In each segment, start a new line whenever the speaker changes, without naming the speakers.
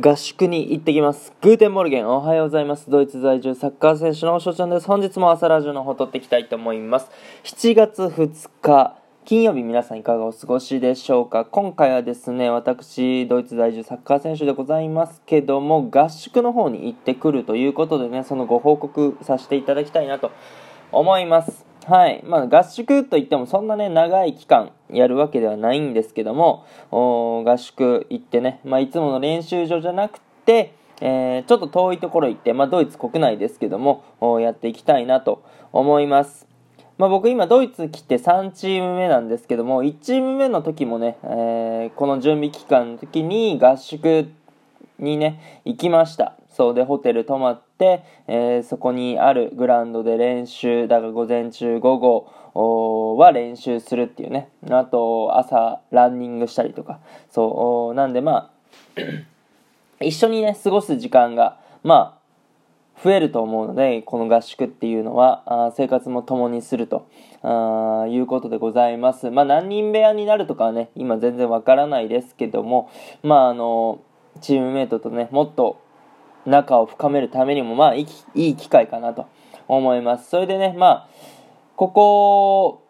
合宿に行ってきます。 Guten Morgen、おはようございます。ドイツ在住サッカー選手の翔ちゃんです。本日も朝ラジオの方撮っていきたいと思います。7月2日、金曜日皆さんいかがお過ごしでしょうか？今回はですね、私、ドイツ在住サッカー選手でございますけども、合宿の方に行ってくるということでね、そのご報告させていただきたいなと思います。はい。まあ、合宿といってもそんなね、長い期間やるわけではないんですけども、合宿行ってね、まあ、いつもの練習場じゃなくて、えー、ちょっと遠いところ行って、まあ、ドイツ国内ですけども、やっていきたいなと思います。まあ、僕今ドイツ来て3チーム目なんですけども、1チーム目の時もね、えー、この準備期間の時に合宿にね、行きました。そうで、ホテル泊まって、えー、そこにあるグラウンドで練習、だから午前中、午後は練習するっていうね。あと、朝、ランニングしたりとか。そう、なんでまあ 一緒にね、過ごす時間が、まあ、増えると思うので、この合宿っていうのは、あ生活も共にするとあいうことでございます。まあ、何人部屋になるとかはね、今全然わからないですけども、まあ、あの、チームメイトとね、もっと仲を深めるためにも、まあ、いい機会かなと思います。それでね、まあ、ここ、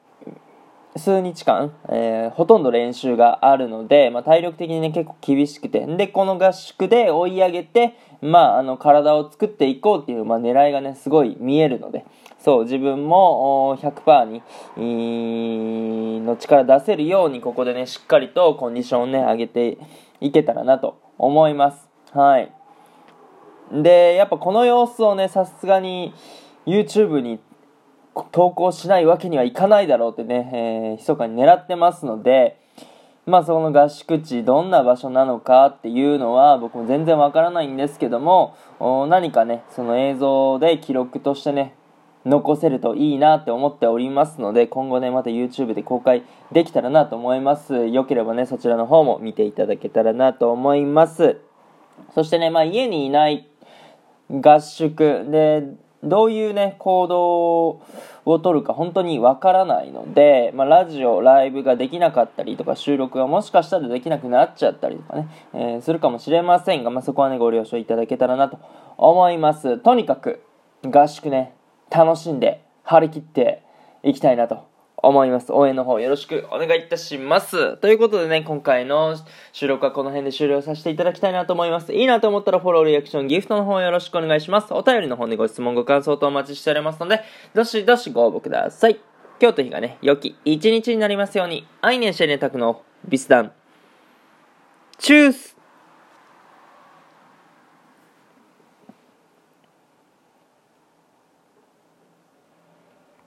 数日間、えー、ほとんど練習があるので、まあ、体力的にね、結構厳しくて、で、この合宿で追い上げて、まあ、あの、体を作っていこうっていう、まあ、狙いがね、すごい見えるので、そう、自分も100%に、の力出せるように、ここでね、しっかりとコンディションをね、上げていけたらなと思います。はい。で、やっぱこの様子をね、さすがに YouTube に投稿しないわけにはいかないだろうってね、えー、密かに狙ってますので、まあその合宿地、どんな場所なのかっていうのは僕も全然わからないんですけども、何かね、その映像で記録としてね、残せるといいなって思っておりますので、今後ね、また YouTube で公開できたらなと思います。よければね、そちらの方も見ていただけたらなと思います。そしてね、まあ家にいない合宿でどういうね行動を取るか本当にわからないので、まあ、ラジオライブができなかったりとか収録がもしかしたらできなくなっちゃったりとかね、えー、するかもしれませんが、まあ、そこはねご了承いただけたらなと思いますとにかく合宿ね楽しんで張り切っていきたいなと思います。応援の方よろしくお願いいたします。ということでね、今回の収録はこの辺で終了させていただきたいなと思います。いいなと思ったらフォロー、リアクション、ギフトの方よろしくお願いします。お便りの方でご質問、ご感想とお待ちしておりますので、どしどしご応募ください。今日という日がね、良き一日になりますように、アイネンシェネタクのビスダン。チュース